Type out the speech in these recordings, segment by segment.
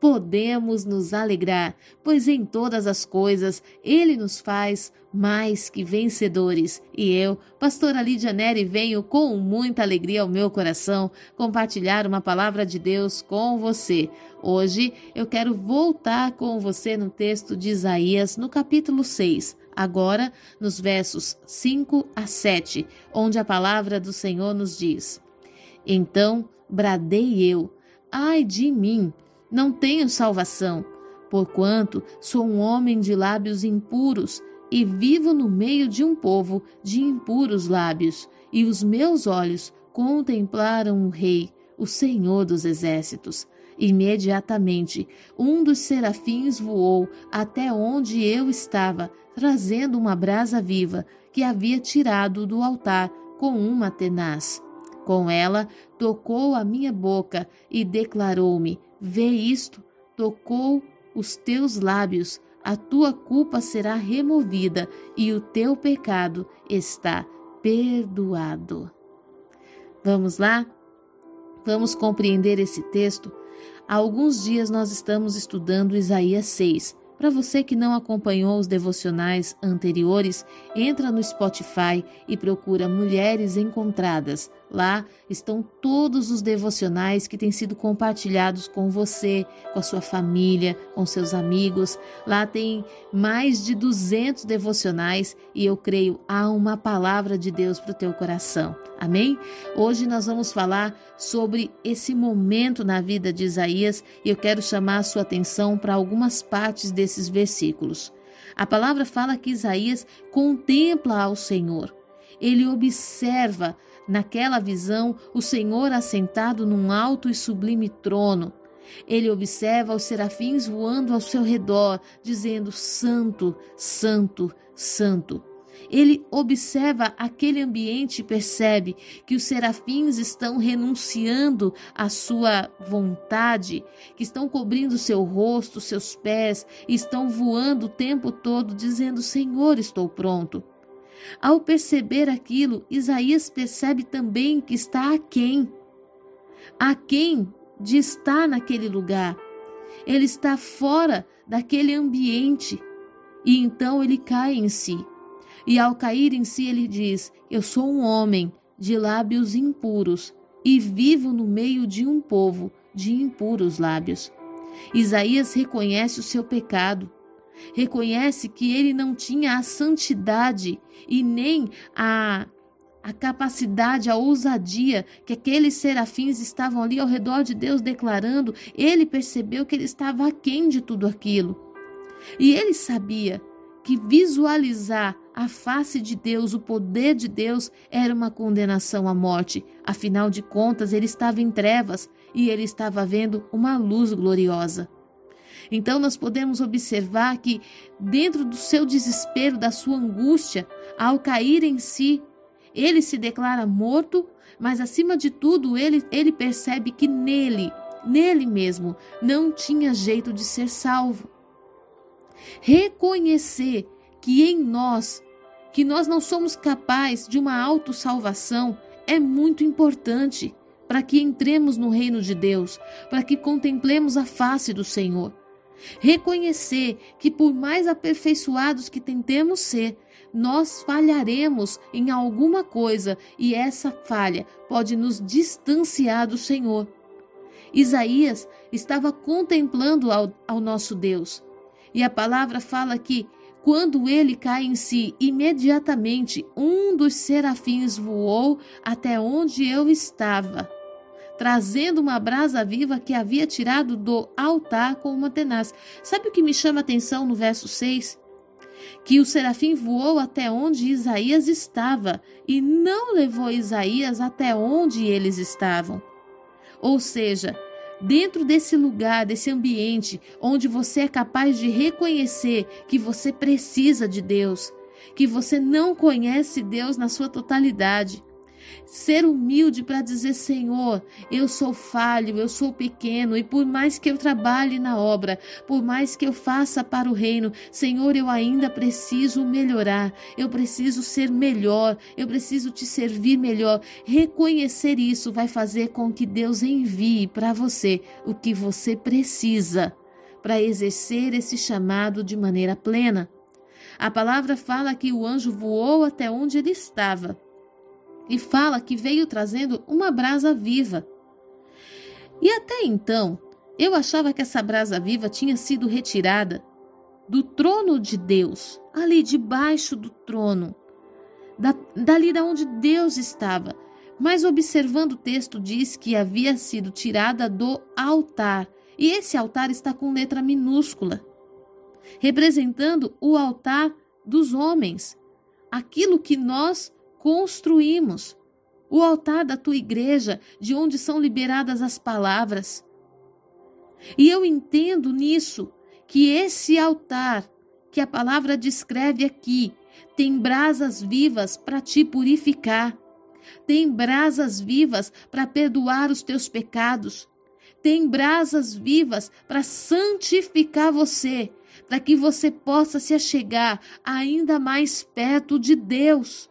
podemos nos alegrar, pois em todas as coisas ele nos faz mais que vencedores. E eu, pastora Lídia Neri, venho com muita alegria ao meu coração compartilhar uma palavra de Deus com você. Hoje eu quero voltar com você no texto de Isaías, no capítulo 6, agora nos versos 5 a 7, onde a palavra do Senhor nos diz: Então bradei eu, ai de mim, não tenho salvação, porquanto sou um homem de lábios impuros e vivo no meio de um povo de impuros lábios, e os meus olhos contemplaram o Rei, o Senhor dos Exércitos. Imediatamente, um dos serafins voou até onde eu estava, trazendo uma brasa viva que havia tirado do altar com uma tenaz. Com ela, tocou a minha boca e declarou-me: Vê isto, tocou os teus lábios, a tua culpa será removida e o teu pecado está perdoado. Vamos lá? Vamos compreender esse texto? Há alguns dias nós estamos estudando Isaías 6 para você que não acompanhou os devocionais anteriores, entra no Spotify e procura Mulheres Encontradas. Lá estão todos os devocionais que têm sido compartilhados com você, com a sua família, com seus amigos. Lá tem mais de 200 devocionais e eu creio há uma palavra de Deus para o teu coração. Amém? Hoje nós vamos falar sobre esse momento na vida de Isaías e eu quero chamar a sua atenção para algumas partes desses versículos. A palavra fala que Isaías contempla ao Senhor. Ele observa naquela visão o Senhor assentado num alto e sublime trono. Ele observa os serafins voando ao seu redor, dizendo: Santo, Santo, Santo. Ele observa aquele ambiente e percebe que os serafins estão renunciando à sua vontade, que estão cobrindo seu rosto, seus pés, e estão voando o tempo todo, dizendo: Senhor, estou pronto. Ao perceber aquilo, Isaías percebe também que está aquém. Aquém de estar naquele lugar. Ele está fora daquele ambiente. E então ele cai em si. E ao cair em si, ele diz: Eu sou um homem de lábios impuros e vivo no meio de um povo de impuros lábios. Isaías reconhece o seu pecado reconhece que ele não tinha a santidade e nem a, a capacidade, a ousadia que aqueles serafins estavam ali ao redor de Deus declarando. Ele percebeu que ele estava aquém de tudo aquilo. E ele sabia que visualizar a face de Deus, o poder de Deus, era uma condenação à morte. Afinal de contas, ele estava em trevas e ele estava vendo uma luz gloriosa. Então nós podemos observar que, dentro do seu desespero, da sua angústia, ao cair em si, ele se declara morto, mas acima de tudo, ele, ele percebe que nele, nele mesmo, não tinha jeito de ser salvo. Reconhecer que em nós, que nós não somos capazes de uma autossalvação, é muito importante para que entremos no reino de Deus, para que contemplemos a face do Senhor. Reconhecer que, por mais aperfeiçoados que tentemos ser, nós falharemos em alguma coisa e essa falha pode nos distanciar do Senhor. Isaías estava contemplando ao, ao nosso Deus e a palavra fala que quando ele cai em si, imediatamente um dos serafins voou até onde eu estava trazendo uma brasa viva que havia tirado do altar com uma tenaz. Sabe o que me chama a atenção no verso 6? Que o serafim voou até onde Isaías estava e não levou Isaías até onde eles estavam. Ou seja, dentro desse lugar, desse ambiente onde você é capaz de reconhecer que você precisa de Deus, que você não conhece Deus na sua totalidade, ser humilde para dizer: Senhor, eu sou falho, eu sou pequeno, e por mais que eu trabalhe na obra, por mais que eu faça para o reino, Senhor, eu ainda preciso melhorar, eu preciso ser melhor, eu preciso te servir melhor. Reconhecer isso vai fazer com que Deus envie para você o que você precisa para exercer esse chamado de maneira plena. A palavra fala que o anjo voou até onde ele estava e fala que veio trazendo uma brasa viva. E até então, eu achava que essa brasa viva tinha sido retirada do trono de Deus, ali debaixo do trono, da, dali da onde Deus estava. Mas observando o texto diz que havia sido tirada do altar, e esse altar está com letra minúscula, representando o altar dos homens, aquilo que nós construímos o altar da tua igreja, de onde são liberadas as palavras. E eu entendo nisso que esse altar que a palavra descreve aqui tem brasas vivas para te purificar, tem brasas vivas para perdoar os teus pecados, tem brasas vivas para santificar você, para que você possa se achegar ainda mais perto de Deus.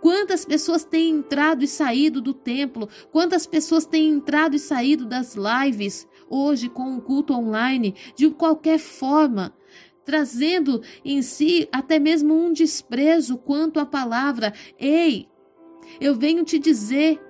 Quantas pessoas têm entrado e saído do templo? Quantas pessoas têm entrado e saído das lives hoje com o culto online de qualquer forma? Trazendo em si até mesmo um desprezo quanto à palavra. Ei, eu venho te dizer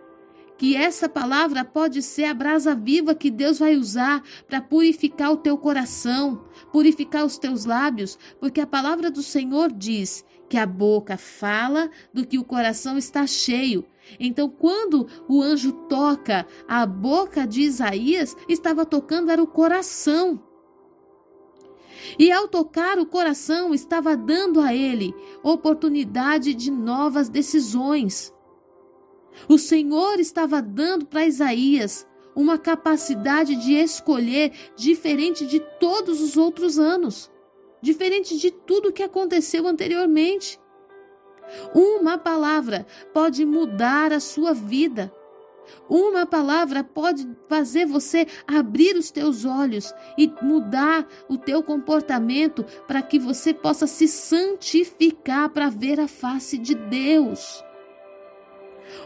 que essa palavra pode ser a brasa viva que Deus vai usar para purificar o teu coração, purificar os teus lábios, porque a palavra do Senhor diz que a boca fala do que o coração está cheio. Então, quando o anjo toca a boca de Isaías, estava tocando era o coração. E ao tocar o coração, estava dando a ele oportunidade de novas decisões. O Senhor estava dando para Isaías uma capacidade de escolher diferente de todos os outros anos diferente de tudo que aconteceu anteriormente. Uma palavra pode mudar a sua vida. Uma palavra pode fazer você abrir os teus olhos e mudar o teu comportamento para que você possa se santificar para ver a face de Deus.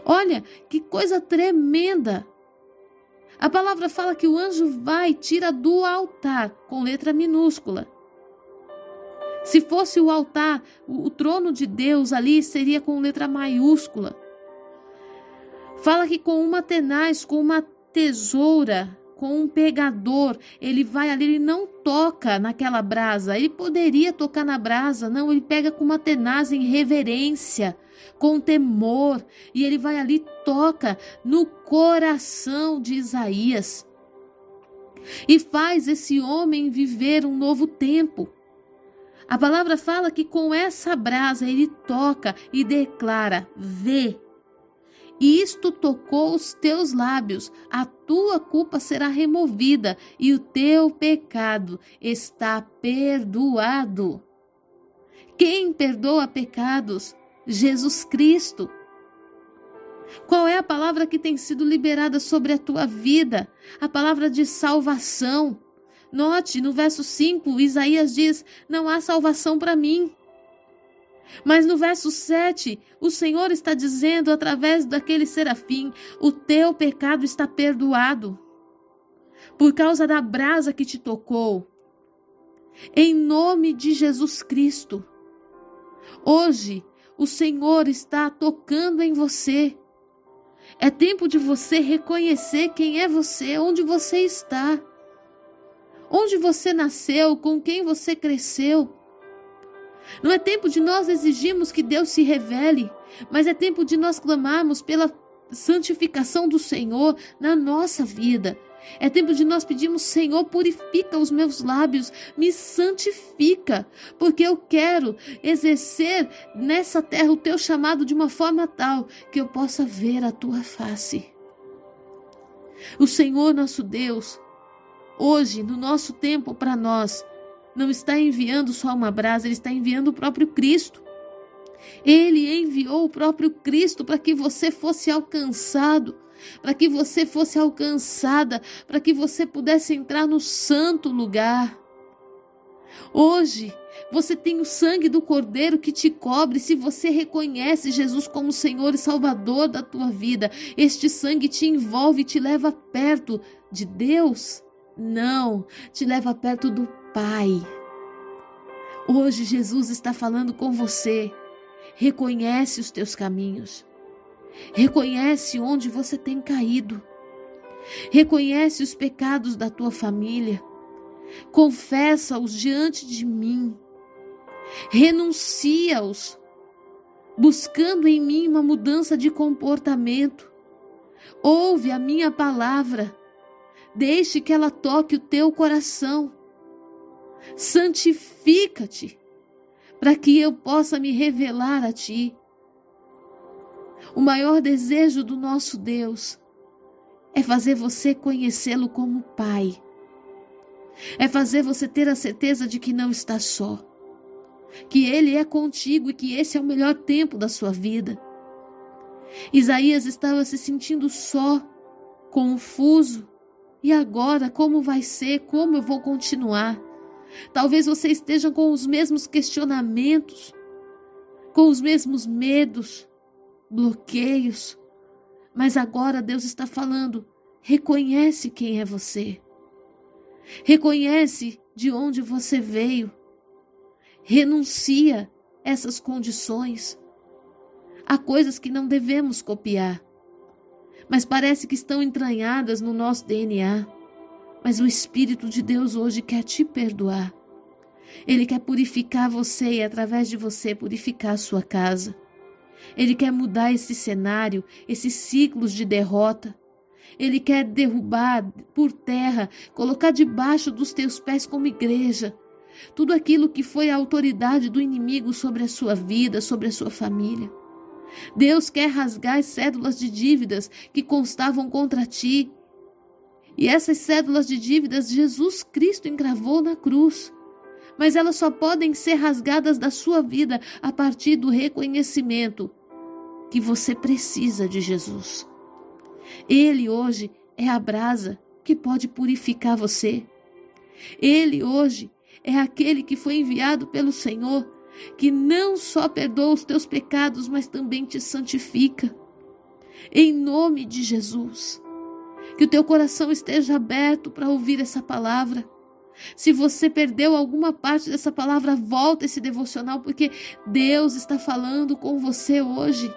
Olha que coisa tremenda! A palavra fala que o anjo vai e tira do altar, com letra minúscula. Se fosse o altar, o, trono de Deus ali seria com letra maiúscula. Fala que com uma tenaz, com uma tesoura, com um pegador, ele vai ali, ele não toca naquela brasa. Ele poderia tocar na brasa, não, ele pega com uma tenaz em reverência, com temor, e ele vai ali toca no coração de Isaías. E faz esse homem viver um novo tempo. A palavra fala que com essa brasa ele toca e declara: Vê. Isto tocou os teus lábios, a tua culpa será removida e o teu pecado está perdoado. Quem perdoa pecados? Jesus Cristo. Qual é a palavra que tem sido liberada sobre a tua vida? A palavra de salvação. Note, no verso 5, Isaías diz: Não há salvação para mim. Mas no verso 7, o Senhor está dizendo através daquele serafim: O teu pecado está perdoado, por causa da brasa que te tocou. Em nome de Jesus Cristo. Hoje, o Senhor está tocando em você. É tempo de você reconhecer quem é você, onde você está onde você nasceu, com quem você cresceu. Não é tempo de nós exigirmos que Deus se revele, mas é tempo de nós clamarmos pela santificação do Senhor na nossa vida. É tempo de nós pedirmos, Senhor, purifica os meus lábios, me santifica, porque eu quero exercer nessa terra o teu chamado de uma forma tal que eu possa ver a tua face. O Senhor nosso Deus, hoje, no nosso tempo, para nós, não está enviando só uma brasa, ele está enviando o próprio Cristo. Ele enviou o próprio Cristo para que você fosse alcançado, para que você fosse alcançada, para que você pudesse entrar no santo lugar. Hoje, você tem o sangue do Cordeiro que te cobre se você reconhece Jesus como Senhor e Salvador da tua vida. Este sangue te envolve e te leva perto de Deus. Não, te leva perto do Pai. Hoje Jesus está falando com você. Reconhece os teus caminhos. Reconhece onde você tem caído. Reconhece os pecados da tua família. Confessa-os diante de mim. Renuncia-os, buscando em mim uma mudança de comportamento. Ouve a minha palavra. Deixe que ela toque o teu coração. Santifica-te, para que eu possa me revelar a ti. O maior desejo do nosso Deus é fazer você conhecê-lo como Pai. É fazer você ter a certeza de que não está só. Que Ele é contigo e que esse é o melhor tempo da sua vida. Isaías estava se sentindo só, confuso. E agora, como vai ser? Como eu vou continuar? Talvez você esteja com os mesmos questionamentos, com os mesmos medos, bloqueios. Mas agora Deus está falando: reconhece quem é você. Reconhece de onde você veio. Renuncia essas condições. Há coisas que não devemos copiar, mas parece que estão entranhadas no nosso DNA. Mas o Espírito de Deus hoje quer te perdoar. Ele quer purificar você e, através de você, purificar a sua casa. Ele quer mudar esse cenário, esses ciclos de derrota. Ele quer derrubar por terra, colocar debaixo dos teus pés como igreja. Tudo aquilo que foi a autoridade do inimigo sobre a sua vida, sobre a sua família. Deus quer rasgar as cédulas de dívidas que constavam contra ti. E essas cédulas de dívidas Jesus Cristo engravou na cruz. Mas elas só podem ser rasgadas da sua vida a partir do reconhecimento que você precisa de Jesus. Ele hoje é a brasa que pode purificar você. Ele hoje é aquele que foi enviado pelo Senhor, que não só perdoa os teus pecados, mas também te santifica. Em nome de Jesus, que o teu coração esteja aberto para ouvir essa palavra. Se você perdeu alguma parte dessa palavra, volta esse devocional, porque Deus está falando com você hoje.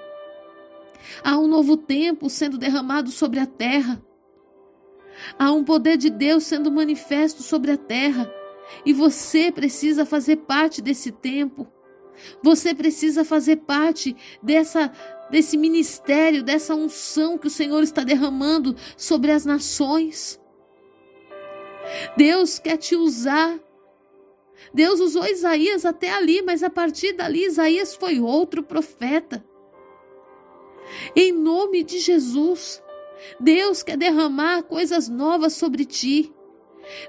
Há um novo tempo sendo derramado sobre a terra. Há um poder de Deus sendo manifesto sobre a terra. E você precisa fazer parte desse tempo. Você precisa fazer parte dessa desse ministério, dessa unção que o Senhor está derramando sobre as nações. Deus quer te usar. Deus usou Isaías até ali, mas a partir dali Isaías foi outro profeta. Em nome de Jesus, Deus quer derramar coisas novas sobre ti.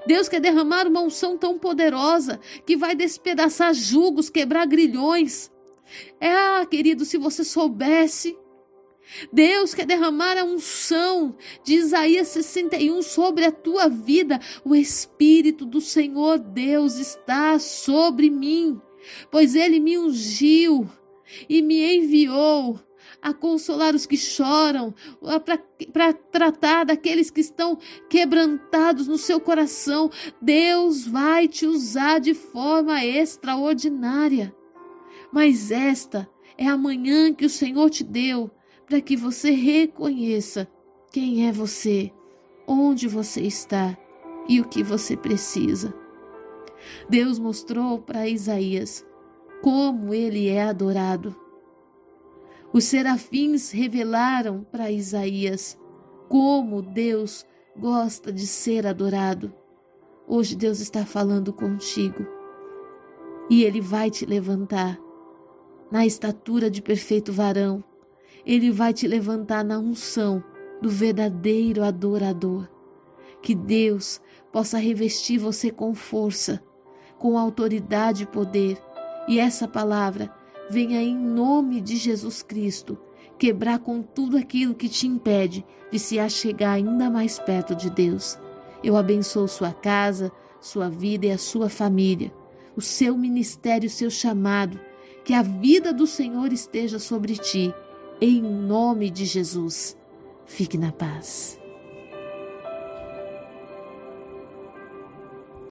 Deus quer derramar uma unção tão poderosa que vai despedaçar julgos, quebrar grilhões. É, ah, querido, se você soubesse. Deus quer derramar a unção de Isaías 61 sobre a tua vida. O Espírito do Senhor Deus está sobre mim, pois ele me ungiu e me enviou a consolar os que choram, para tratar daqueles que estão quebrantados no seu coração. Deus vai te usar de forma extraordinária. Mas esta é a manhã que o Senhor te deu para que você reconheça quem é você, onde você está e o que você precisa. Deus mostrou para Isaías como ele é adorado. Os serafins revelaram para Isaías como Deus gosta de ser adorado. Hoje Deus está falando contigo e Ele vai te levantar na estatura de perfeito varão. Ele vai te levantar na unção do verdadeiro adorador. Que Deus possa revestir você com força, com autoridade e poder, e essa palavra venha em nome de Jesus Cristo quebrar com tudo aquilo que te impede de se achegar ainda mais perto de Deus. Eu abençoo sua casa, sua vida e a sua família, o seu ministério, o seu chamado. Que a vida do Senhor esteja sobre ti, em nome de Jesus. Fique na paz.